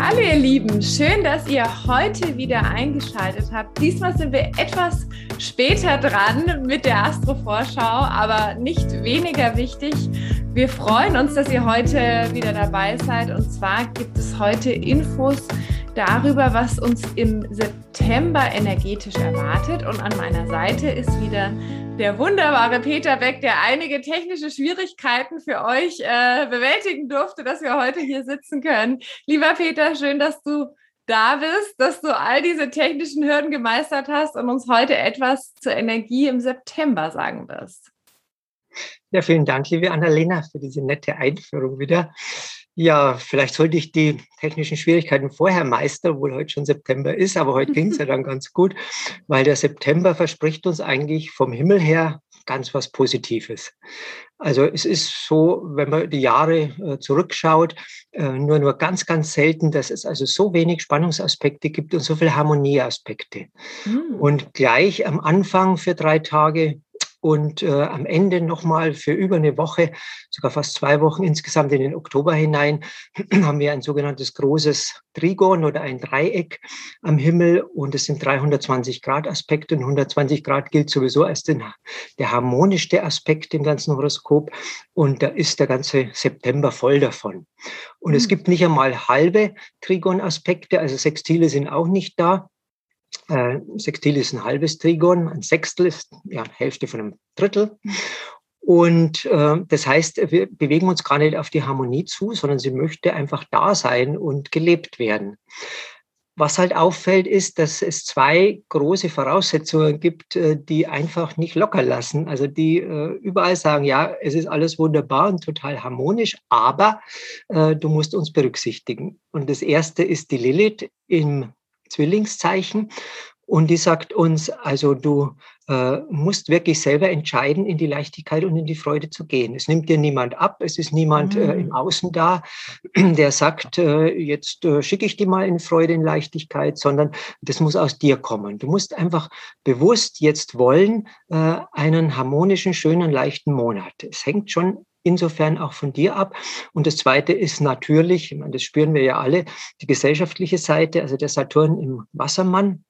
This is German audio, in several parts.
Hallo ihr Lieben, schön, dass ihr heute wieder eingeschaltet habt. Diesmal sind wir etwas später dran mit der Astro-Vorschau, aber nicht weniger wichtig. Wir freuen uns, dass ihr heute wieder dabei seid. Und zwar gibt es heute Infos darüber, was uns im September energetisch erwartet. Und an meiner Seite ist wieder der wunderbare Peter Beck, der einige technische Schwierigkeiten für euch äh, bewältigen durfte, dass wir heute hier sitzen können. Lieber Peter, schön, dass du da bist, dass du all diese technischen Hürden gemeistert hast und uns heute etwas zur Energie im September sagen wirst. Ja, vielen Dank, liebe Annalena, für diese nette Einführung wieder. Ja, vielleicht sollte ich die technischen Schwierigkeiten vorher meistern, obwohl heute schon September ist, aber heute ging es ja dann ganz gut, weil der September verspricht uns eigentlich vom Himmel her ganz was Positives. Also es ist so, wenn man die Jahre äh, zurückschaut, äh, nur nur ganz, ganz selten, dass es also so wenig Spannungsaspekte gibt und so viele Harmonieaspekte. Mhm. Und gleich am Anfang für drei Tage und äh, am Ende nochmal für über eine Woche, sogar fast zwei Wochen insgesamt in den Oktober hinein, haben wir ein sogenanntes großes Trigon oder ein Dreieck am Himmel und es sind 320 Grad Aspekte und 120 Grad gilt sowieso als den, der harmonischste Aspekt im ganzen Horoskop und da ist der ganze September voll davon. Und mhm. es hm. gibt nicht einmal halbe Trigon-Aspekte, also Sextile sind auch nicht da. Äh, Sextil ist ein halbes Trigon, ein Sechstel ist ja Hälfte von einem Drittel. Und äh, das heißt, wir bewegen uns gar nicht auf die Harmonie zu, sondern sie möchte einfach da sein und gelebt werden. Was halt auffällt, ist, dass es zwei große Voraussetzungen gibt, äh, die einfach nicht locker lassen. Also die äh, überall sagen, ja, es ist alles wunderbar und total harmonisch, aber äh, du musst uns berücksichtigen. Und das erste ist die Lilith im Zwillingszeichen. Und die sagt uns, also du äh, musst wirklich selber entscheiden, in die Leichtigkeit und in die Freude zu gehen. Es nimmt dir niemand ab, es ist niemand mhm. äh, im Außen da, der sagt, äh, jetzt äh, schicke ich dir mal in Freude, in Leichtigkeit, sondern das muss aus dir kommen. Du musst einfach bewusst jetzt wollen, äh, einen harmonischen, schönen, leichten Monat. Es hängt schon insofern auch von dir ab. Und das Zweite ist natürlich, ich meine, das spüren wir ja alle, die gesellschaftliche Seite, also der Saturn im Wassermann,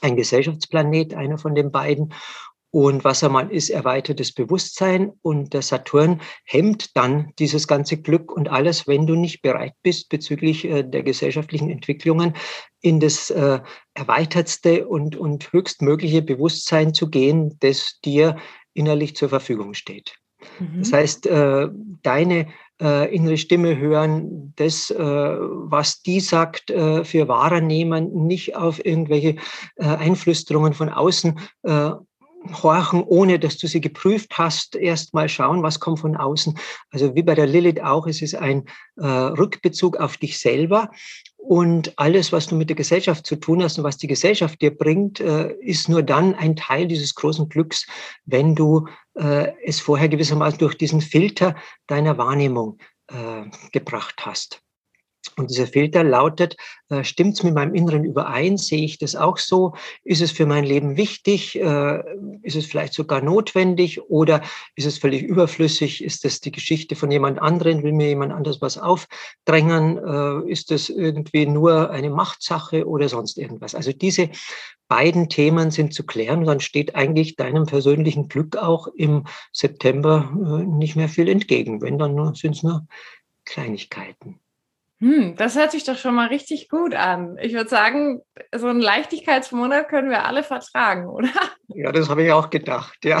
ein Gesellschaftsplanet, einer von den beiden. Und Wassermann ist erweitertes Bewusstsein und der Saturn hemmt dann dieses ganze Glück und alles, wenn du nicht bereit bist, bezüglich äh, der gesellschaftlichen Entwicklungen in das äh, erweitertste und, und höchstmögliche Bewusstsein zu gehen, das dir innerlich zur Verfügung steht. Das mhm. heißt, äh, deine äh, innere Stimme hören, das, äh, was die sagt, für wahrer nehmen, nicht auf irgendwelche Einflüsterungen von außen horchen, ohne dass du sie geprüft hast, erst mal schauen, was kommt von außen. Also wie bei der Lilith auch, es ist ein äh, Rückbezug auf dich selber und alles, was du mit der Gesellschaft zu tun hast und was die Gesellschaft dir bringt, äh, ist nur dann ein Teil dieses großen Glücks, wenn du äh, es vorher gewissermaßen durch diesen Filter deiner Wahrnehmung äh, gebracht hast. Und dieser Filter lautet, äh, stimmt es mit meinem Inneren überein? Sehe ich das auch so? Ist es für mein Leben wichtig? Äh, ist es vielleicht sogar notwendig? Oder ist es völlig überflüssig? Ist das die Geschichte von jemand anderen? Will mir jemand anders was aufdrängen? Äh, ist das irgendwie nur eine Machtsache oder sonst irgendwas? Also diese beiden Themen sind zu klären. Dann steht eigentlich deinem persönlichen Glück auch im September äh, nicht mehr viel entgegen. Wenn, dann sind es nur Kleinigkeiten. Hm, das hört sich doch schon mal richtig gut an. Ich würde sagen, so einen Leichtigkeitsmonat können wir alle vertragen, oder? Ja, das habe ich auch gedacht, ja.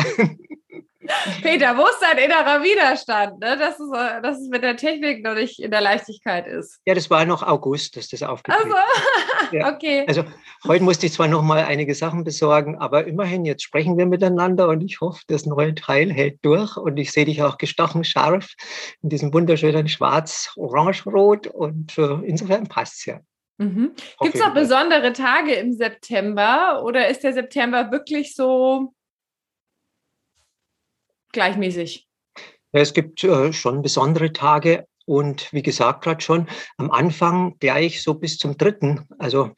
Peter, wo ist dein innerer Widerstand, ne? dass, es, dass es mit der Technik noch nicht in der Leichtigkeit ist? Ja, das war noch August, dass das aufgetreten also, ja. okay. Also heute musste ich zwar noch mal einige Sachen besorgen, aber immerhin, jetzt sprechen wir miteinander und ich hoffe, das neue Teil hält durch und ich sehe dich auch gestochen scharf in diesem wunderschönen Schwarz, Orange, Rot und äh, insofern passt es ja. Mhm. Gibt es auch besondere Tage im September oder ist der September wirklich so gleichmäßig? Ja, es gibt äh, schon besondere Tage und wie gesagt gerade schon, am Anfang gleich so bis zum dritten. Also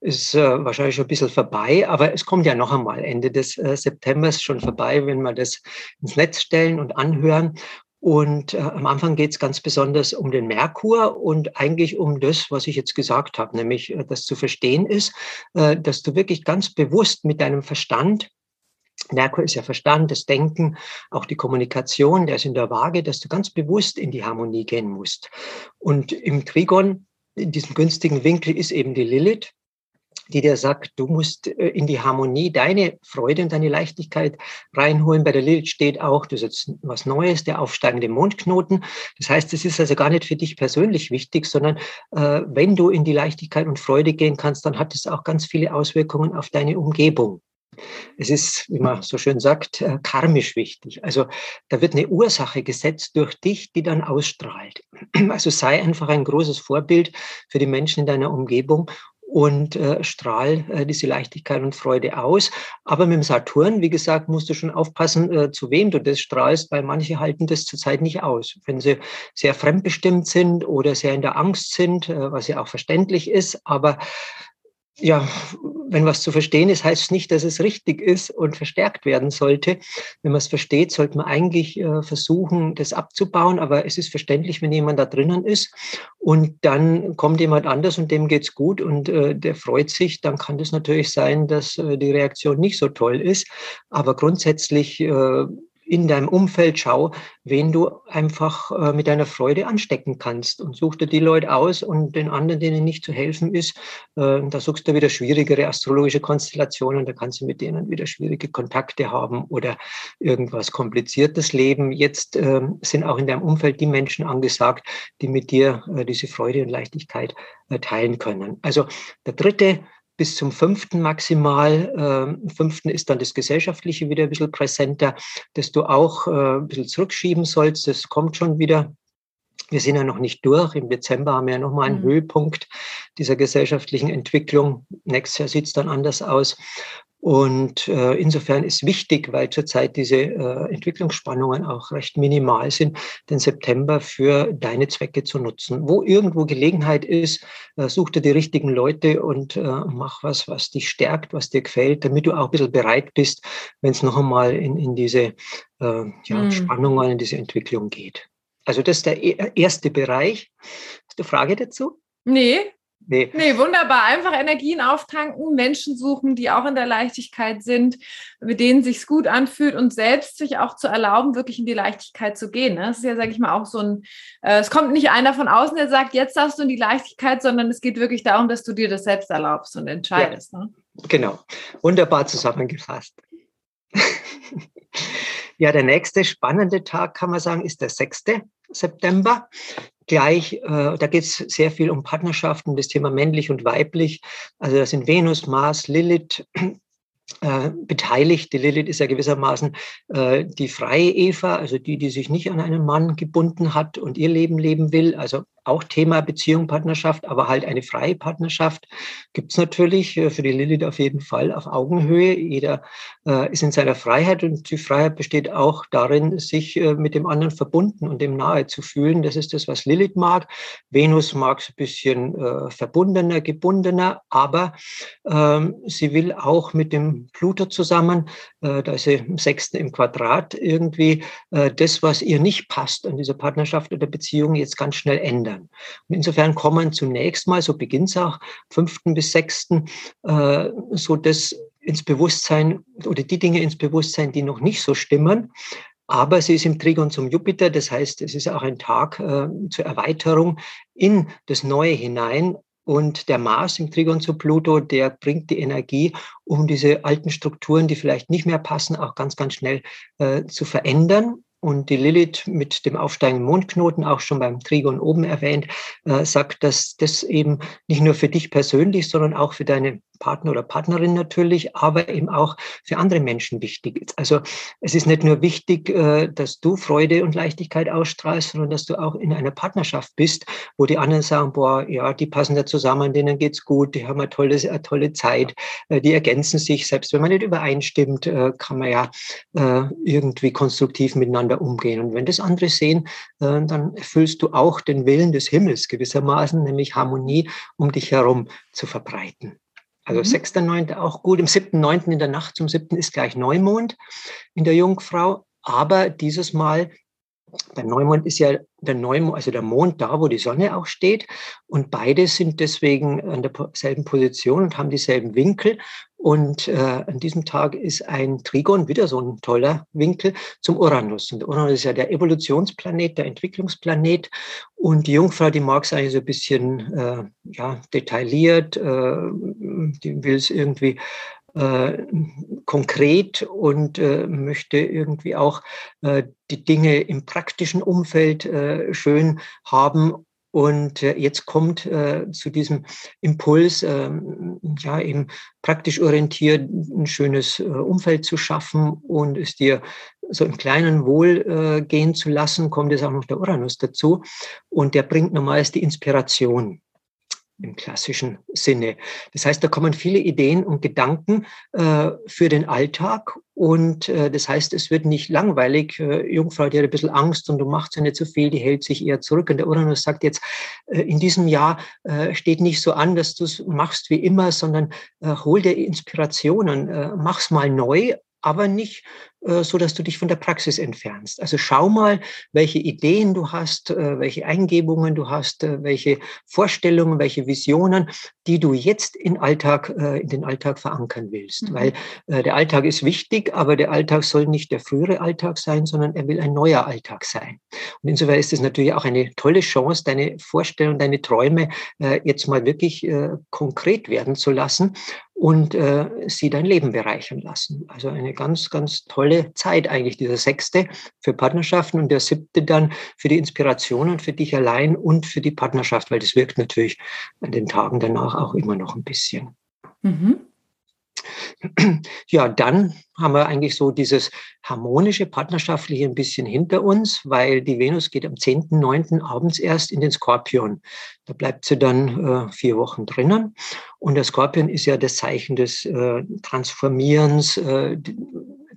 ist äh, wahrscheinlich schon ein bisschen vorbei, aber es kommt ja noch einmal Ende des äh, Septembers schon vorbei, wenn wir das ins Netz stellen und anhören. Und äh, am Anfang geht es ganz besonders um den Merkur und eigentlich um das, was ich jetzt gesagt habe, nämlich äh, das zu verstehen ist, äh, dass du wirklich ganz bewusst mit deinem Verstand Merkur ist ja Verstand, das Denken, auch die Kommunikation, der ist in der Waage, dass du ganz bewusst in die Harmonie gehen musst. Und im Trigon, in diesem günstigen Winkel, ist eben die Lilith, die dir sagt, du musst äh, in die Harmonie deine Freude und deine Leichtigkeit reinholen. Bei der Lilith steht auch, du setzt was Neues, der aufsteigende Mondknoten. Das heißt, es ist also gar nicht für dich persönlich wichtig, sondern äh, wenn du in die Leichtigkeit und Freude gehen kannst, dann hat es auch ganz viele Auswirkungen auf deine Umgebung. Es ist, wie man so schön sagt, äh, karmisch wichtig. Also da wird eine Ursache gesetzt durch dich, die dann ausstrahlt. Also sei einfach ein großes Vorbild für die Menschen in deiner Umgebung und äh, strahl äh, diese Leichtigkeit und Freude aus. Aber mit dem Saturn, wie gesagt, musst du schon aufpassen, äh, zu wem du das strahlst, weil manche halten das zurzeit nicht aus. Wenn sie sehr fremdbestimmt sind oder sehr in der Angst sind, äh, was ja auch verständlich ist, aber ja, wenn was zu verstehen ist, heißt es nicht, dass es richtig ist und verstärkt werden sollte. Wenn man es versteht, sollte man eigentlich äh, versuchen, das abzubauen. Aber es ist verständlich, wenn jemand da drinnen ist und dann kommt jemand anders und dem geht's gut und äh, der freut sich, dann kann das natürlich sein, dass äh, die Reaktion nicht so toll ist. Aber grundsätzlich in deinem Umfeld schau, wen du einfach äh, mit deiner Freude anstecken kannst und such dir die Leute aus und den anderen, denen nicht zu helfen ist, äh, da suchst du wieder schwierigere astrologische Konstellationen, da kannst du mit denen wieder schwierige Kontakte haben oder irgendwas kompliziertes leben. Jetzt äh, sind auch in deinem Umfeld die Menschen angesagt, die mit dir äh, diese Freude und Leichtigkeit teilen können. Also der dritte bis zum fünften maximal. Ähm, fünften ist dann das Gesellschaftliche wieder ein bisschen präsenter, dass du auch äh, ein bisschen zurückschieben sollst. Das kommt schon wieder. Wir sind ja noch nicht durch. Im Dezember haben wir ja nochmal einen mhm. Höhepunkt dieser gesellschaftlichen Entwicklung. Nächstes Jahr sieht es dann anders aus. Und äh, insofern ist wichtig, weil zurzeit diese äh, Entwicklungsspannungen auch recht minimal sind, den September für deine Zwecke zu nutzen. Wo irgendwo Gelegenheit ist, äh, such dir die richtigen Leute und äh, mach was, was dich stärkt, was dir gefällt, damit du auch ein bisschen bereit bist, wenn es noch einmal in, in diese äh, ja, mhm. Spannungen, in diese Entwicklung geht. Also das ist der e-, erste Bereich. Hast du eine Frage dazu? Nee, Nee. nee, wunderbar. Einfach Energien auftanken, Menschen suchen, die auch in der Leichtigkeit sind, mit denen sich gut anfühlt und selbst sich auch zu erlauben, wirklich in die Leichtigkeit zu gehen. Ne? Das ist ja, sage ich mal, auch so ein, äh, es kommt nicht einer von außen, der sagt, jetzt darfst du in die Leichtigkeit, sondern es geht wirklich darum, dass du dir das selbst erlaubst und entscheidest. Ja, ne? Genau. Wunderbar zusammengefasst. ja, der nächste spannende Tag, kann man sagen, ist der 6. September gleich, äh, da geht es sehr viel um Partnerschaften, das Thema männlich und weiblich. Also das sind Venus, Mars, Lilith, äh, beteiligt. Die Lilith ist ja gewissermaßen äh, die freie Eva, also die, die sich nicht an einen Mann gebunden hat und ihr Leben leben will. Also auch Thema Beziehung, Partnerschaft, aber halt eine freie Partnerschaft gibt es natürlich äh, für die Lilith auf jeden Fall auf Augenhöhe. Jeder äh, ist in seiner Freiheit und die Freiheit besteht auch darin, sich äh, mit dem anderen verbunden und dem nahe zu fühlen. Das ist das, was Lilith mag. Venus mag es ein bisschen äh, verbundener, gebundener, aber ähm, sie will auch mit dem Pluto zusammen, äh, da ist sie im sechsten im Quadrat irgendwie, äh, das, was ihr nicht passt an dieser Partnerschaft oder Beziehung, jetzt ganz schnell ändern verändern. Und insofern kommen zunächst mal, so beginnt es auch, fünften bis sechsten, äh, so das ins Bewusstsein oder die Dinge ins Bewusstsein, die noch nicht so stimmen. Aber sie ist im Trigon zum Jupiter, das heißt, es ist auch ein Tag äh, zur Erweiterung in das Neue hinein. Und der Mars im Trigon zu Pluto, der bringt die Energie, um diese alten Strukturen, die vielleicht nicht mehr passen, auch ganz, ganz schnell äh, zu verändern. Und die Lilith mit dem aufsteigenden Mondknoten, auch schon beim Trigon oben erwähnt, äh, sagt, dass das eben nicht nur für dich persönlich, sondern auch für deine Partner oder Partnerin natürlich, aber eben auch für andere Menschen wichtig ist. Also es ist nicht nur wichtig, äh, dass du Freude und Leichtigkeit ausstrahlst, sondern dass du auch in einer Partnerschaft bist, wo die anderen sagen, boah, ja, die passen da zusammen, denen geht's gut, die haben eine tolle, eine tolle Zeit, äh, die ergänzen sich. Selbst wenn man nicht übereinstimmt, äh, kann man ja irgendwie konstruktiv miteinander umgehen. Und wenn das andere sehen, dann erfüllst du auch den Willen des Himmels gewissermaßen, nämlich Harmonie um dich herum zu verbreiten. Also mhm. 6.9. auch gut. Im 7.9. in der Nacht zum 7. ist gleich Neumond in der Jungfrau. Aber dieses Mal der Neumond ist ja der Neumond, also der Mond da, wo die Sonne auch steht. Und beide sind deswegen an derselben Position und haben dieselben Winkel. Und äh, an diesem Tag ist ein Trigon, wieder so ein toller Winkel, zum Uranus. Und Uranus ist ja der Evolutionsplanet, der Entwicklungsplanet. Und die Jungfrau, die mag es eigentlich so ein bisschen äh, ja, detailliert, äh, die will es irgendwie äh, konkret und äh, möchte irgendwie auch äh, die Dinge im praktischen Umfeld äh, schön haben. Und äh, jetzt kommt äh, zu diesem Impuls, ähm, ja, eben praktisch orientiert ein schönes Umfeld zu schaffen und es dir so im kleinen Wohl gehen zu lassen, kommt jetzt auch noch der Uranus dazu. Und der bringt normalerweise die Inspiration im klassischen Sinne. Das heißt, da kommen viele Ideen und Gedanken äh, für den Alltag und äh, das heißt, es wird nicht langweilig. Äh, Jungfrau, die hat ein bisschen Angst und du machst ja nicht so viel, die hält sich eher zurück. Und der Uranus sagt jetzt, äh, in diesem Jahr äh, steht nicht so an, dass du es machst wie immer, sondern äh, hol dir Inspirationen, äh, mach's mal neu, aber nicht so, dass du dich von der Praxis entfernst. Also schau mal, welche Ideen du hast, äh, welche Eingebungen du hast, äh, welche Vorstellungen, welche Visionen, die du jetzt in Alltag, in den Alltag verankern willst. Mhm. Weil der Alltag ist wichtig, aber der Alltag soll nicht der frühere Alltag sein, sondern er will ein neuer Alltag sein. Und insofern ist es natürlich auch eine tolle Chance, deine Vorstellungen, deine Träume jetzt mal wirklich konkret werden zu lassen und sie dein Leben bereichern lassen. Also eine ganz, ganz tolle tolle Zeit eigentlich, dieser sechste für Partnerschaften und der siebte dann für die Inspiration und für dich allein und für die Partnerschaft, weil das wirkt natürlich an den Tagen danach auch immer noch ein bisschen. Mhm. Ja, dann haben wir eigentlich so dieses harmonische, partnerschaftliche ein bisschen hinter uns, weil die Venus geht am 10.9. abends erst in den Skorpion. Da bleibt sie dann äh, vier Wochen drinnen. Und der Skorpion ist ja das Zeichen des äh, Transformierens, äh,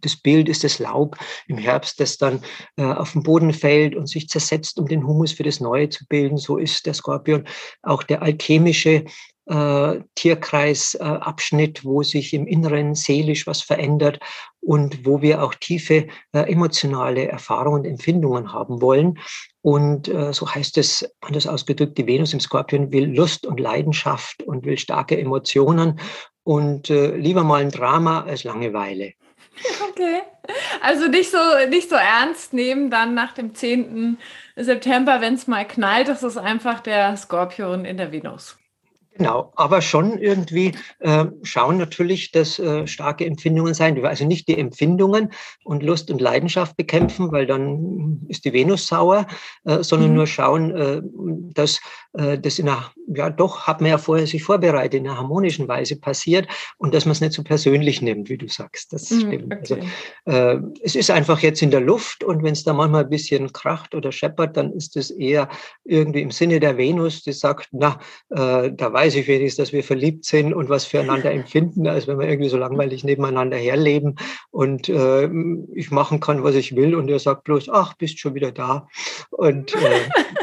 das Bild ist das Laub im Herbst, das dann äh, auf den Boden fällt und sich zersetzt, um den Humus für das Neue zu bilden. So ist der Skorpion auch der alchemische äh, Tierkreisabschnitt, äh, wo sich im Inneren seelisch was verändert und wo wir auch tiefe äh, emotionale Erfahrungen und Empfindungen haben wollen. Und äh, so heißt es, anders ausgedrückt, die Venus im Skorpion will Lust und Leidenschaft und will starke Emotionen und äh, lieber mal ein Drama als Langeweile. Okay. Also nicht so, nicht so ernst nehmen dann nach dem 10. September, wenn es mal knallt. Das ist einfach der Skorpion in der Venus. Genau, aber schon irgendwie äh, schauen natürlich, dass äh, starke Empfindungen sein. Also nicht die Empfindungen und Lust und Leidenschaft bekämpfen, weil dann ist die Venus sauer, äh, sondern mhm. nur schauen, äh, dass das in einer, ja doch, hat man ja vorher sich vorbereitet, in einer harmonischen Weise passiert und dass man es nicht so persönlich nimmt, wie du sagst. Das mhm, stimmt. Also, okay. Also, es ist einfach jetzt in der Luft und wenn es da manchmal ein bisschen kracht oder scheppert, dann ist es eher irgendwie im Sinne der Venus, die sagt, na, da weiß weiß ich wenigstens, dass wir verliebt sind und was füreinander empfinden, als wenn wir irgendwie so langweilig nebeneinander herleben und äh, ich machen kann, was ich will und er sagt bloß, ach, bist schon wieder da. Und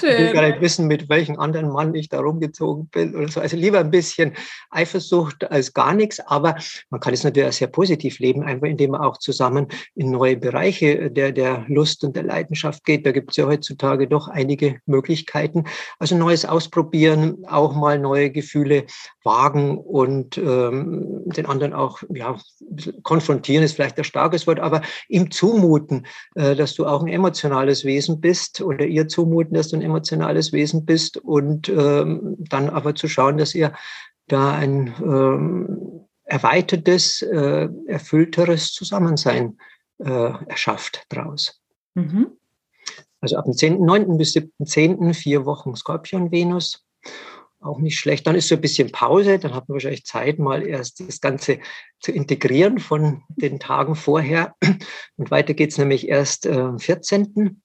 Schön. Ich will gar nicht wissen, mit welchem anderen Mann ich da rumgezogen bin oder so. Also lieber ein bisschen Eifersucht als gar nichts, aber man kann es natürlich auch sehr positiv leben, einfach indem man auch zusammen in neue Bereiche der, der Lust und der Leidenschaft geht. Da gibt es ja heutzutage doch einige Möglichkeiten. Also Neues ausprobieren, auch mal neue Gefühle wagen und ähm, den anderen auch ja, konfrontieren ist vielleicht ein starkes Wort, aber ihm zumuten, äh, dass du auch ein emotionales Wesen bist oder ihr zumuten, dass du ein emotionales Wesen bist und ähm, dann aber zu schauen, dass ihr da ein ähm, erweitertes, äh, erfüllteres Zusammensein äh, erschafft draus. Mhm. Also ab dem 10.9. bis 7.10. vier Wochen Skorpion-Venus auch nicht schlecht. Dann ist so ein bisschen Pause, dann hat man wahrscheinlich Zeit, mal erst das Ganze zu integrieren von den Tagen vorher. Und weiter geht es nämlich erst am 14.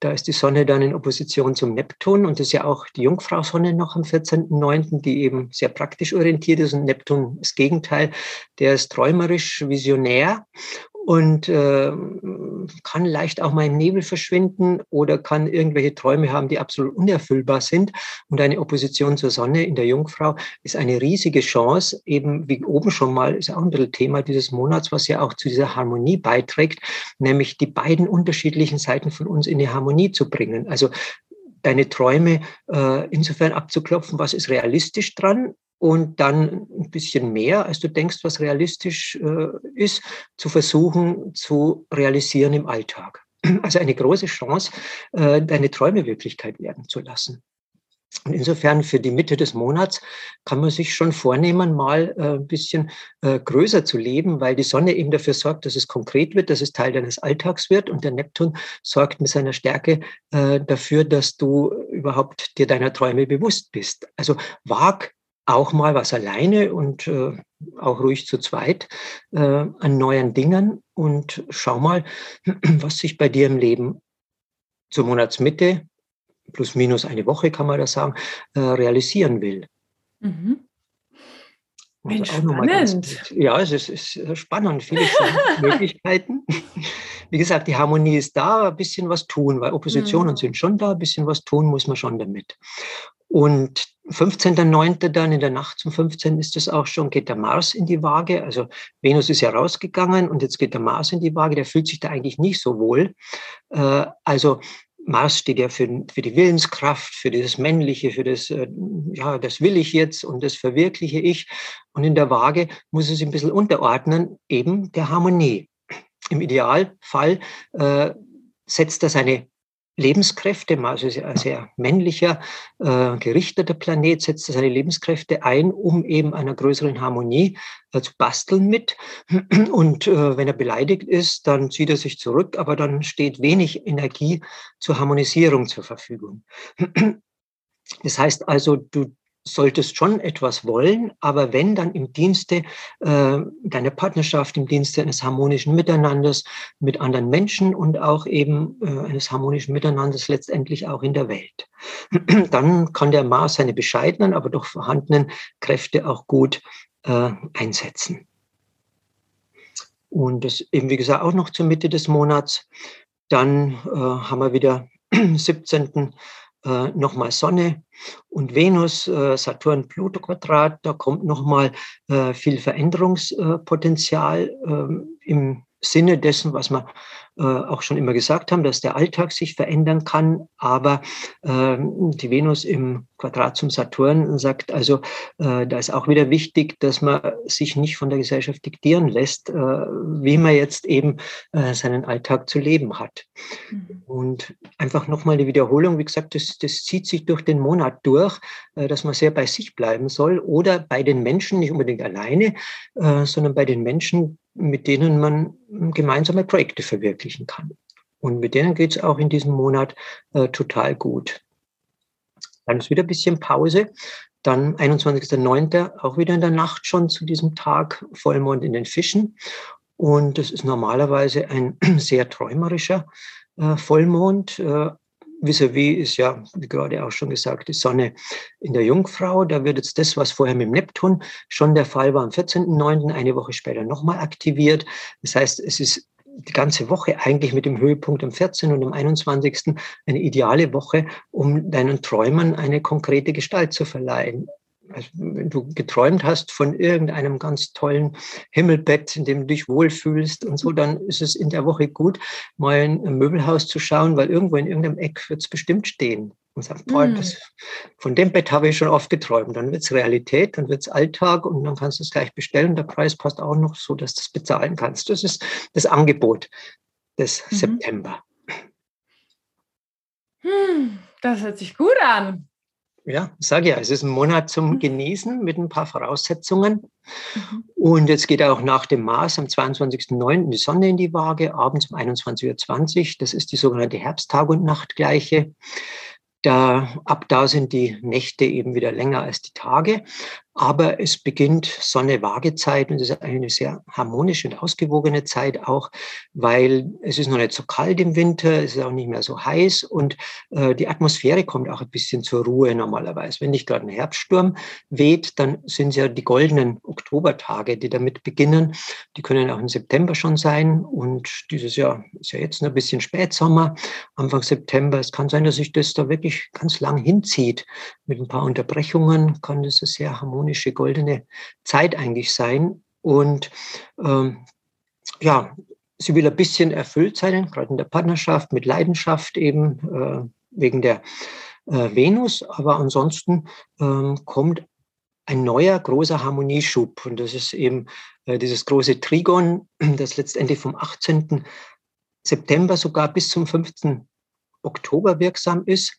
Da ist die Sonne dann in Opposition zum Neptun und das ist ja auch die Jungfrau-Sonne noch am 14.09., die eben sehr praktisch orientiert ist. Und Neptun das Gegenteil, der ist träumerisch, visionär und äh, kann leicht auch mal im Nebel verschwinden oder kann irgendwelche Träume haben, die absolut unerfüllbar sind. Und eine Opposition zur Sonne in der Jungfrau ist eine riesige Chance, eben wie oben schon mal, ist auch ein bisschen Thema dieses Monats, was ja auch zu dieser Harmonie beiträgt, nämlich die beiden unterschiedlichen Seiten von uns in die Harmonie zu bringen. Also deine Träume äh, insofern abzuklopfen, was ist realistisch dran und dann ein bisschen mehr, als du denkst, was realistisch äh, ist, zu versuchen zu realisieren im Alltag. Also eine große Chance, äh, deine Träume Wirklichkeit werden zu lassen. Und insofern für die Mitte des Monats kann man sich schon vornehmen, mal äh, ein bisschen äh, größer zu leben, weil die Sonne eben dafür sorgt, dass es konkret wird, dass es Teil deines Alltags wird. Und der Neptun sorgt mit seiner Stärke äh, dafür, dass du überhaupt dir deiner Träume bewusst bist. Also wag auch mal was alleine und auch ruhig zu zweit an neuen Dingen und schau mal, was sich bei dir im Leben zur Monatsmitte plus minus eine Woche, kann man das sagen, äh, realisieren will. Mhm. Also spannend. ja, es ist, ist spannend, viele Möglichkeiten. Wie gesagt, die Harmonie ist da, ein bisschen was tun, weil Oppositionen mhm. sind schon da, ein bisschen was tun muss man schon damit. Und 15.09. dann in der Nacht zum 15. ist es auch schon, geht der Mars in die Waage. Also Venus ist ja rausgegangen und jetzt geht der Mars in die Waage. Der fühlt sich da eigentlich nicht so wohl. Äh, also Mars steht ja für, für die Willenskraft, für dieses Männliche, für das, äh, ja, das will ich jetzt und das verwirkliche ich. Und in der Waage muss es ein bisschen unterordnen, eben der Harmonie. Im Idealfall äh, setzt er seine Lebenskräfte, Mars ist ein sehr männlicher, äh, gerichteter Planet, setzt seine Lebenskräfte ein, um eben einer größeren Harmonie äh, zu basteln mit. Und äh, wenn er beleidigt ist, dann zieht er sich zurück, aber dann steht wenig Energie zur Harmonisierung zur Verfügung. Das heißt also, du solltest schon etwas wollen, aber wenn dann im Dienste äh, deiner Partnerschaft, im Dienste eines harmonischen Miteinanders mit anderen Menschen und auch eben äh, eines harmonischen Miteinanders letztendlich auch in der Welt. dann kann der Mars seine bescheidenen, aber doch vorhandenen Kräfte auch gut äh, einsetzen. Und das eben, wie gesagt, auch noch zur Mitte des Monats. Dann äh, haben wir wieder 17 äh, nochmal Sonne und Venus, äh, Saturn-Pluto-Quadrat, da kommt nochmal äh, viel Veränderungspotenzial ähm, im Sinne dessen, was äh, auch schon immer gesagt haben, dass der Alltag sich verändern kann. Aber äh, die Venus im Quadrat zum Saturn sagt also, äh, da ist auch wieder wichtig, dass man sich nicht von der Gesellschaft diktieren lässt, äh, wie man jetzt eben äh, seinen Alltag zu leben hat. Mhm. Und einfach nochmal die Wiederholung, wie gesagt, das, das zieht sich durch den Monat durch, äh, dass man sehr bei sich bleiben soll oder bei den Menschen, nicht unbedingt alleine, sondern bei den Menschen, mit denen man gemeinsame Projekte verwirklichen kann. Und mit denen geht es auch in diesem Monat äh, total gut. Dann ist wieder ein bisschen Pause. Dann 21.09. auch wieder in der Nacht schon zu diesem Tag Vollmond in den Fischen. Und das ist normalerweise ein sehr träumerischer äh, Vollmond. Äh, vis-à-vis ist ja, wie gerade auch schon gesagt, die Sonne in der Jungfrau. Da wird jetzt das, was vorher mit dem Neptun schon der Fall war, am 14.09., eine Woche später nochmal aktiviert. Das heißt, es ist die ganze Woche eigentlich mit dem Höhepunkt am 14. und am 21. eine ideale Woche, um deinen Träumen eine konkrete Gestalt zu verleihen. Also wenn du geträumt hast von irgendeinem ganz tollen Himmelbett, in dem du dich wohlfühlst und so, dann ist es in der Woche gut, mal ein Möbelhaus zu schauen, weil irgendwo in irgendeinem Eck wird es bestimmt stehen. Und sagt, boah, mm. das, von dem Bett habe ich schon oft geträumt. Dann wird es Realität, dann wird es Alltag und dann kannst du es gleich bestellen. Der Preis passt auch noch so, dass du es bezahlen kannst. Das ist das Angebot des mhm. September. Hm, das hört sich gut an. Ja, sage ja, es ist ein Monat zum mhm. Genießen mit ein paar Voraussetzungen. Mhm. Und jetzt geht auch nach dem Mars am 22.09. die Sonne in die Waage, abends um 21.20 Uhr. Das ist die sogenannte Herbsttag- und Nachtgleiche. Da, ab da sind die Nächte eben wieder länger als die Tage. Aber es beginnt Sonne-Waage-Zeit und es ist eine sehr harmonische und ausgewogene Zeit auch, weil es ist noch nicht so kalt im Winter, es ist auch nicht mehr so heiß und äh, die Atmosphäre kommt auch ein bisschen zur Ruhe normalerweise. Wenn nicht gerade ein Herbststurm weht, dann sind es ja die goldenen Oktobertage, die damit beginnen. Die können auch im September schon sein und dieses Jahr ist ja jetzt noch ein bisschen Spätsommer, Anfang September. Es kann sein, dass sich das da wirklich ganz lang hinzieht. Mit ein paar Unterbrechungen kann das eine sehr harmonische goldene Zeit eigentlich sein. Und ähm, ja, sie will ein bisschen erfüllt sein, gerade in der Partnerschaft, mit Leidenschaft eben äh, wegen der äh, Venus. Aber ansonsten ähm, kommt ein neuer großer Harmonieschub. Und das ist eben äh, dieses große Trigon, das letztendlich vom 18. September sogar bis zum 5. Oktober wirksam ist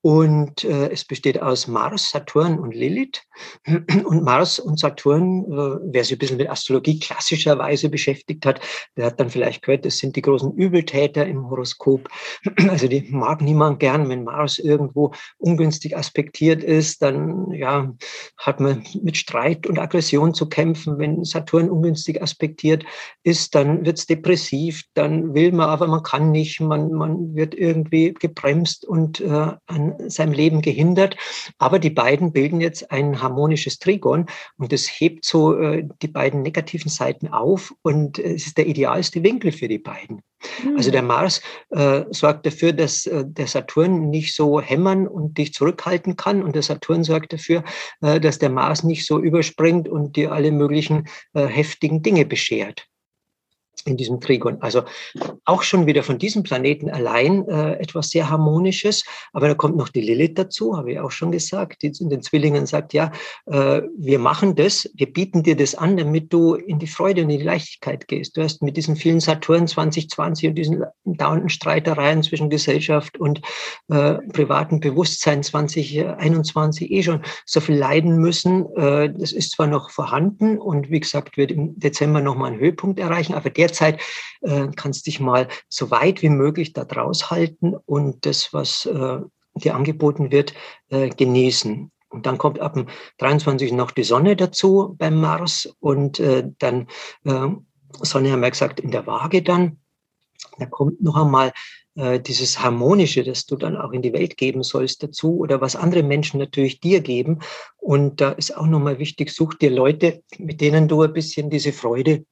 und äh, es besteht aus Mars, Saturn und Lilith. Und Mars und Saturn, äh, wer sich ein bisschen mit Astrologie klassischerweise beschäftigt hat, der hat dann vielleicht gehört, das sind die großen Übeltäter im Horoskop. Also die mag niemand gern, wenn Mars irgendwo ungünstig aspektiert ist, dann ja, hat man mit Streit und Aggression zu kämpfen. Wenn Saturn ungünstig aspektiert ist, dann wird es depressiv, dann will man, aber man kann nicht, man, man wird irgendwie gebremst und äh, an seinem Leben gehindert. Aber die beiden bilden jetzt ein harmonisches Trigon und das hebt so äh, die beiden negativen Seiten auf und es ist der idealste Winkel für die beiden. Mhm. Also der Mars äh, sorgt dafür, dass äh, der Saturn nicht so hämmern und dich zurückhalten kann und der Saturn sorgt dafür, äh, dass der Mars nicht so überspringt und dir alle möglichen äh, heftigen Dinge beschert in diesem Trigon. Also auch schon wieder von diesem Planeten allein äh, etwas sehr Harmonisches. Aber da kommt noch die Lilith dazu, habe ich auch schon gesagt, die in den Zwillingen sagt, ja, äh, wir machen das, wir bieten dir das an, damit du in die Freude und in die Leichtigkeit gehst. Du hast mit diesen vielen Saturn 2020 und diesen dauernden Streitereien zwischen Gesellschaft und äh, privaten Bewusstsein 2021 eh schon so viel leiden müssen. Äh, das ist zwar noch vorhanden und wie gesagt, wird im Dezember nochmal einen Höhepunkt erreichen, aber der Zeit äh, kannst dich mal so weit wie möglich da draus halten und das, was äh, dir angeboten wird, äh, genießen. Und dann kommt ab dem 23. noch die Sonne dazu beim Mars und äh, dann, äh, Sonne haben wir gesagt, in der Waage dann. Da kommt noch einmal äh, dieses Harmonische, das du dann auch in die Welt geben sollst dazu oder was andere Menschen natürlich dir geben. Und da ist auch nochmal wichtig, such dir Leute, mit denen du ein bisschen diese Freude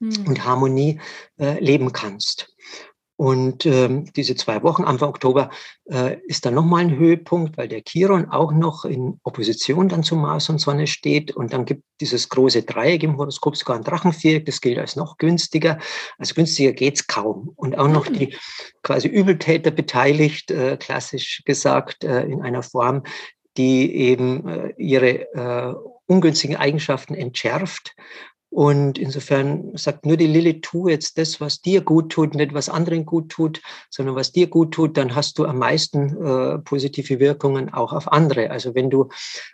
hm. und Harmonie äh, leben kannst. Und ähm, diese zwei Wochen, Anfang Oktober, äh, ist dann nochmal ein Höhepunkt, weil der Chiron auch noch in Opposition dann zu Mars und Sonne steht. Und dann gibt dieses große Dreieck im Horoskop sogar ein Drachenviereck, das gilt als noch günstiger. Also günstiger geht's kaum. Und auch noch hm. die quasi Übeltäter beteiligt, äh, klassisch gesagt, äh, in einer Form, die eben äh, ihre äh, ungünstigen Eigenschaften entschärft und insofern sagt nur die Lilith, tu jetzt das, was dir gut tut, nicht was anderen gut tut, sondern was dir gut tut, dann hast du am meisten äh, positive Wirkungen auch auf andere. Also wenn du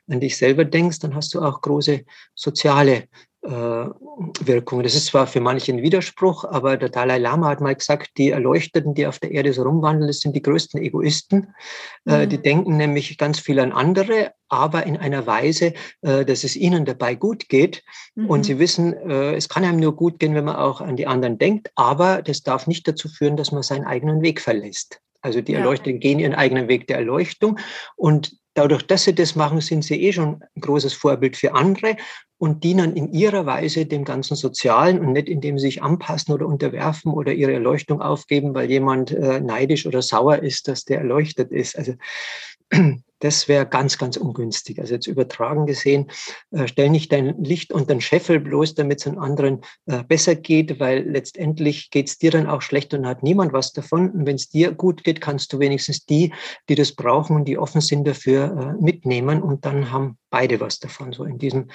an dich selber denkst, dann hast du auch große soziale Wirkung. Das ist zwar für manche ein Widerspruch, aber der Dalai Lama hat mal gesagt, die Erleuchteten, die auf der Erde so rumwandeln, das sind die größten Egoisten. Äh, mhm. Die denken nämlich ganz viel an andere, aber in einer Weise, äh, dass es ihnen dabei gut geht. Mhm. Und sie wissen, es kann einem nur gut gehen, wenn man auch an die anderen denkt, aber das darf nicht dazu führen, dass man seinen eigenen Weg verlässt. Also die Erleuchteten ja. gehen ihren eigenen Weg der Erleuchtung und dadurch, dass sie das machen, sind sie eh schon ein großes Vorbild für andere und dienen in ihrer Weise dem ganzen Sozialen und nicht indem sie sich anpassen oder unterwerfen oder ihre Erleuchtung aufgeben, weil jemand äh, neidisch oder sauer ist, dass der erleuchtet ist. Also das wäre ganz, ganz ungünstig. Also jetzt übertragen gesehen, äh, stell nicht dein Licht unter den Scheffel bloß, damit es den anderen äh, besser geht, weil letztendlich geht es dir dann auch schlecht und hat niemand was davon. Und wenn es dir gut geht, kannst du wenigstens die, die das brauchen und die offen sind dafür, äh, mitnehmen und dann haben beide was davon. So in diesem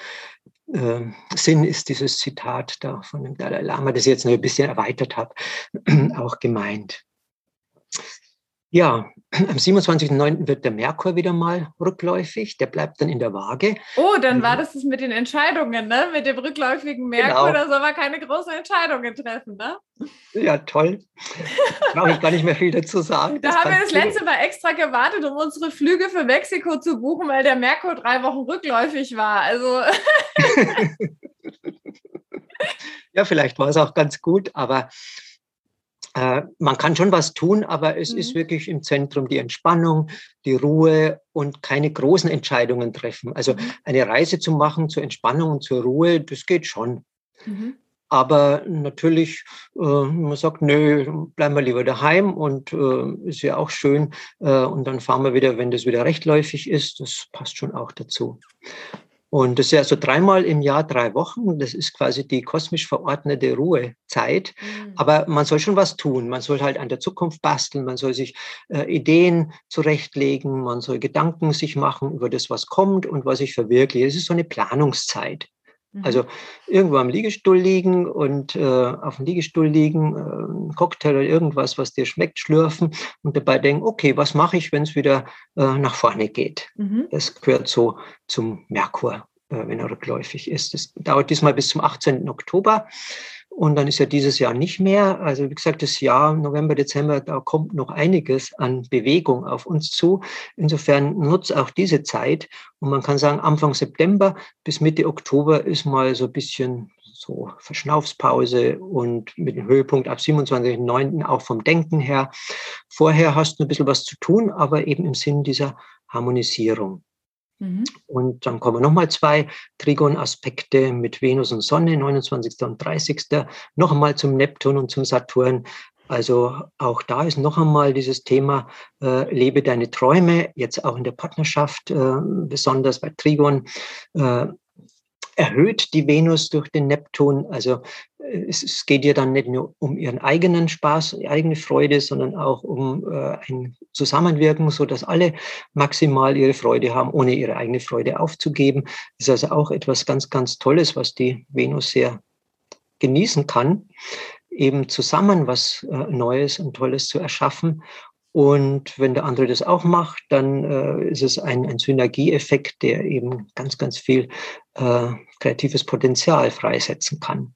Sinn ist dieses Zitat da von dem Dalai Lama, das ich jetzt noch ein bisschen erweitert habe, auch gemeint. Ja, am 27.09. wird der Merkur wieder mal rückläufig. Der bleibt dann in der Waage. Oh, dann war das das mit den Entscheidungen, ne? Mit dem rückläufigen Merkur, genau. da soll man keine großen Entscheidungen treffen, ne? Ja, toll. Brauche ich gar nicht mehr viel dazu sagen. da haben wir das letzte Mal extra gewartet, um unsere Flüge für Mexiko zu buchen, weil der Merkur drei Wochen rückläufig war. Also. ja, vielleicht war es auch ganz gut, aber äh, man kann schon was tun, aber es mhm. ist wirklich im Zentrum die Entspannung, die Ruhe und keine großen Entscheidungen treffen. Also mhm. eine Reise zu machen zur Entspannung und zur Ruhe, das geht schon. Mhm. Aber natürlich, äh, man sagt, nö, bleiben wir lieber daheim und äh, ist ja auch schön. Äh, und dann fahren wir wieder, wenn das wieder rechtläufig ist. Das passt schon auch dazu. Und das ist ja so dreimal im Jahr, drei Wochen. Das ist quasi die kosmisch verordnete Ruhezeit. Mhm. Aber man soll schon was tun. Man soll halt an der Zukunft basteln. Man soll sich äh, Ideen zurechtlegen. Man soll Gedanken sich machen über das, was kommt und was ich verwirkliche. Es ist so eine Planungszeit. Also mhm. irgendwo am Liegestuhl liegen und äh, auf dem Liegestuhl liegen, äh, ein Cocktail oder irgendwas, was dir schmeckt, schlürfen und dabei denken, okay, was mache ich, wenn es wieder äh, nach vorne geht? Mhm. Das gehört so zum Merkur, äh, wenn er rückläufig ist. Das dauert diesmal bis zum 18. Oktober. Und dann ist ja dieses Jahr nicht mehr. Also wie gesagt, das Jahr November, Dezember, da kommt noch einiges an Bewegung auf uns zu. Insofern nutzt auch diese Zeit. Und man kann sagen, Anfang September bis Mitte Oktober ist mal so ein bisschen so Verschnaufspause und mit dem Höhepunkt ab 27.09. auch vom Denken her. Vorher hast du ein bisschen was zu tun, aber eben im Sinn dieser Harmonisierung. Mhm. Und dann kommen nochmal zwei Trigon-Aspekte mit Venus und Sonne, 29. und 30. Noch einmal zum Neptun und zum Saturn. Also auch da ist noch einmal dieses Thema, äh, lebe deine Träume, jetzt auch in der Partnerschaft, äh, besonders bei Trigon. Äh, erhöht die Venus durch den Neptun. Also äh, es, geht ihr dann nicht nur um ihren eigenen Spaß, die eigene Freude, sondern auch um äh, ein Zusammenwirken, so dass alle maximal ihre Freude haben, ohne ihre eigene Freude aufzugeben. Das ist also auch etwas ganz, ganz Tolles, was die Venus sehr genießen kann, eben zusammen was äh, Neues und Tolles zu erschaffen und wenn der andere das auch macht, dann äh, ist es ein, ein Synergieeffekt, der eben ganz, ganz viel äh, kreatives Potenzial freisetzen kann.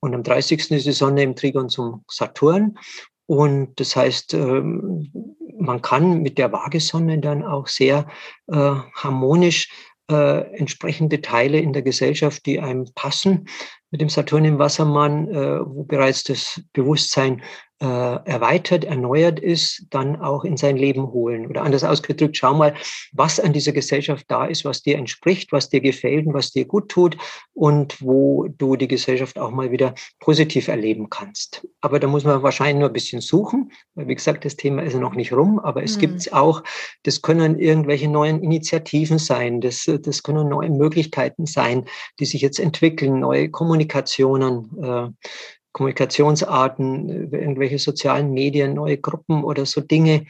Und am 30. ist die Sonne im Trigon zum Saturn. Und das heißt, ähm, man kann mit der Waagesonne dann auch sehr äh, harmonisch äh, entsprechende Teile in der Gesellschaft, die einem passen, mit dem Saturn im Wassermann, äh, wo bereits das Bewusstsein äh, erweitert, erneuert ist, dann auch in sein Leben holen. Oder anders ausgedrückt, schau mal, was an dieser Gesellschaft da ist, was dir entspricht, was dir gefällt und was dir gut tut und wo du die Gesellschaft auch mal wieder positiv erleben kannst. Aber da muss man wahrscheinlich nur ein bisschen suchen, weil wie gesagt, das Thema ist ja noch nicht rum, aber es mhm. gibt auch, das können irgendwelche neuen Initiativen sein, das, das können neue Möglichkeiten sein, die sich jetzt entwickeln, neue Kommunikationen. Äh, Kommunikationsarten, irgendwelche sozialen Medien, neue Gruppen oder so Dinge,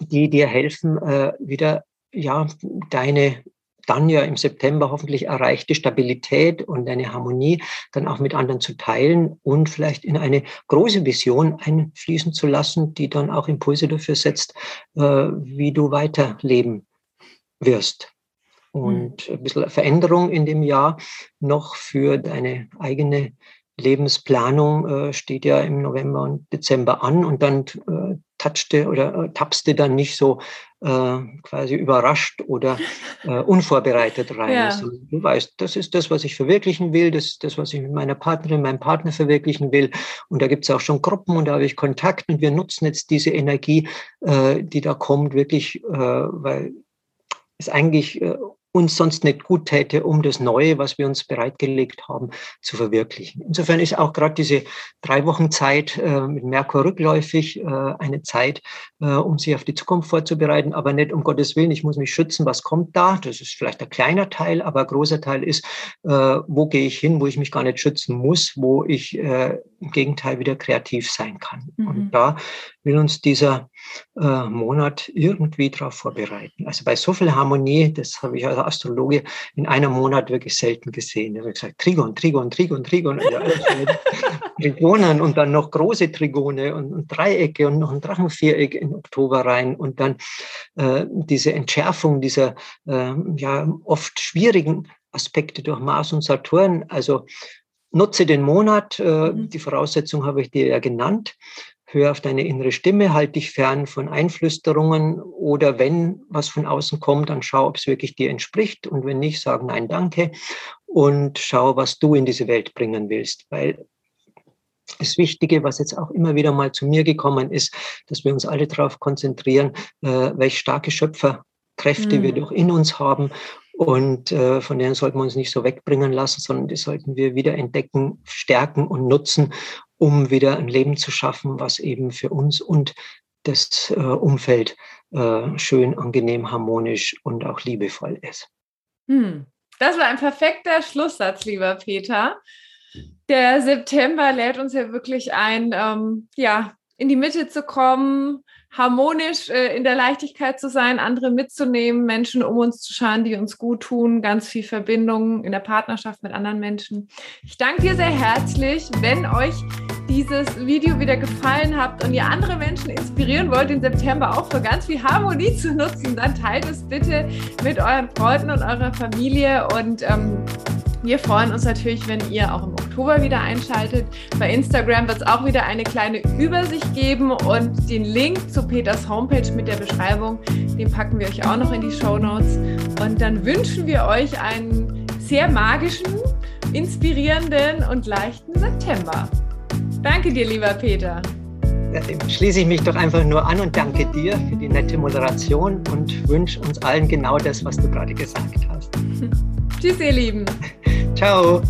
die dir helfen, äh, wieder ja deine dann ja im September hoffentlich erreichte Stabilität und deine Harmonie dann auch mit anderen zu teilen und vielleicht in eine große Vision einfließen zu lassen, die dann auch Impulse dafür setzt, äh, wie du weiterleben wirst. Und ein bisschen Veränderung in dem Jahr noch für deine eigene Lebensplanung äh, steht ja im November und Dezember an und dann äh, touchte oder äh, tappste dann nicht so äh, quasi überrascht oder äh, unvorbereitet rein. Ja. Also, du weißt, das ist das, was ich verwirklichen will, das ist das, was ich mit meiner Partnerin, meinem Partner verwirklichen will. Und da gibt es auch schon Gruppen und da habe ich Kontakt und wir nutzen jetzt diese Energie, äh, die da kommt, wirklich, äh, weil es eigentlich äh, uns sonst nicht gut täte, um das Neue, was wir uns bereitgelegt haben, zu verwirklichen. Insofern ist auch gerade diese drei Wochen Zeit äh, mit Merkur rückläufig äh, eine Zeit, äh, um sich auf die Zukunft vorzubereiten, aber nicht um Gottes Willen, ich muss mich schützen, was kommt da. Das ist vielleicht ein kleiner Teil, aber ein großer Teil ist, äh, wo gehe ich hin, wo ich mich gar nicht schützen muss, wo ich äh, im Gegenteil wieder kreativ sein kann. Mhm. Und da will uns dieser äh, Monat irgendwie darauf vorbereiten. Also bei so viel Harmonie, das habe ich als Astrologe in einem Monat wirklich selten gesehen. Ich habe gesagt, Trigon, Trigon, Trigon, Trigon, also Trigonen und dann noch große Trigone und, und, Dreiecke und noch ein Drachenviereck in Oktober rein und dann äh, diese Entschärfung dieser äh, ja oft schwierigen Aspekte durch Mars und Saturn. Also nutze den Monat, äh, mhm. die Voraussetzung habe ich dir ja genannt. Hör auf deine innere Stimme, halt dich fern von Einflüsterungen oder wenn was von außen kommt, dann schau, ob es wirklich dir entspricht. Und wenn nicht, sag nein, danke. Und schau, was du in diese Welt bringen willst, weil das Wichtige, was jetzt auch immer wieder mal zu mir gekommen ist, dass wir uns alle darauf konzentrieren, äh, welche starke Schöpferkräfte mhm. wir doch in uns haben. Und äh, von denen sollten wir uns nicht so wegbringen lassen, sondern die sollten wir wieder entdecken, stärken und nutzen, um wieder ein Leben zu schaffen, was eben für uns und das äh, Umfeld äh, schön, angenehm, harmonisch und auch liebevoll ist. Hm. Das war ein perfekter Schlusssatz, lieber Peter. Der September lädt uns ja wirklich ein, ähm, ja, in die Mitte zu kommen, harmonisch äh, in der Leichtigkeit zu sein, andere mitzunehmen, Menschen um uns zu schauen, die uns gut tun, ganz viel Verbindung in der Partnerschaft mit anderen Menschen. Ich danke dir sehr herzlich. Wenn euch dieses Video wieder gefallen hat und ihr andere Menschen inspirieren wollt, den September auch für ganz viel Harmonie zu nutzen, dann teilt es bitte mit euren Freunden und eurer Familie und ähm, wir freuen uns natürlich, wenn ihr auch im Oktober wieder einschaltet. Bei Instagram wird es auch wieder eine kleine Übersicht geben und den Link zu Peters Homepage mit der Beschreibung, den packen wir euch auch noch in die Show Notes. Und dann wünschen wir euch einen sehr magischen, inspirierenden und leichten September. Danke dir, lieber Peter. Ja, dem schließe ich mich doch einfach nur an und danke dir für die nette Moderation und wünsche uns allen genau das, was du gerade gesagt hast. Tschüss, ihr Lieben. Ciao.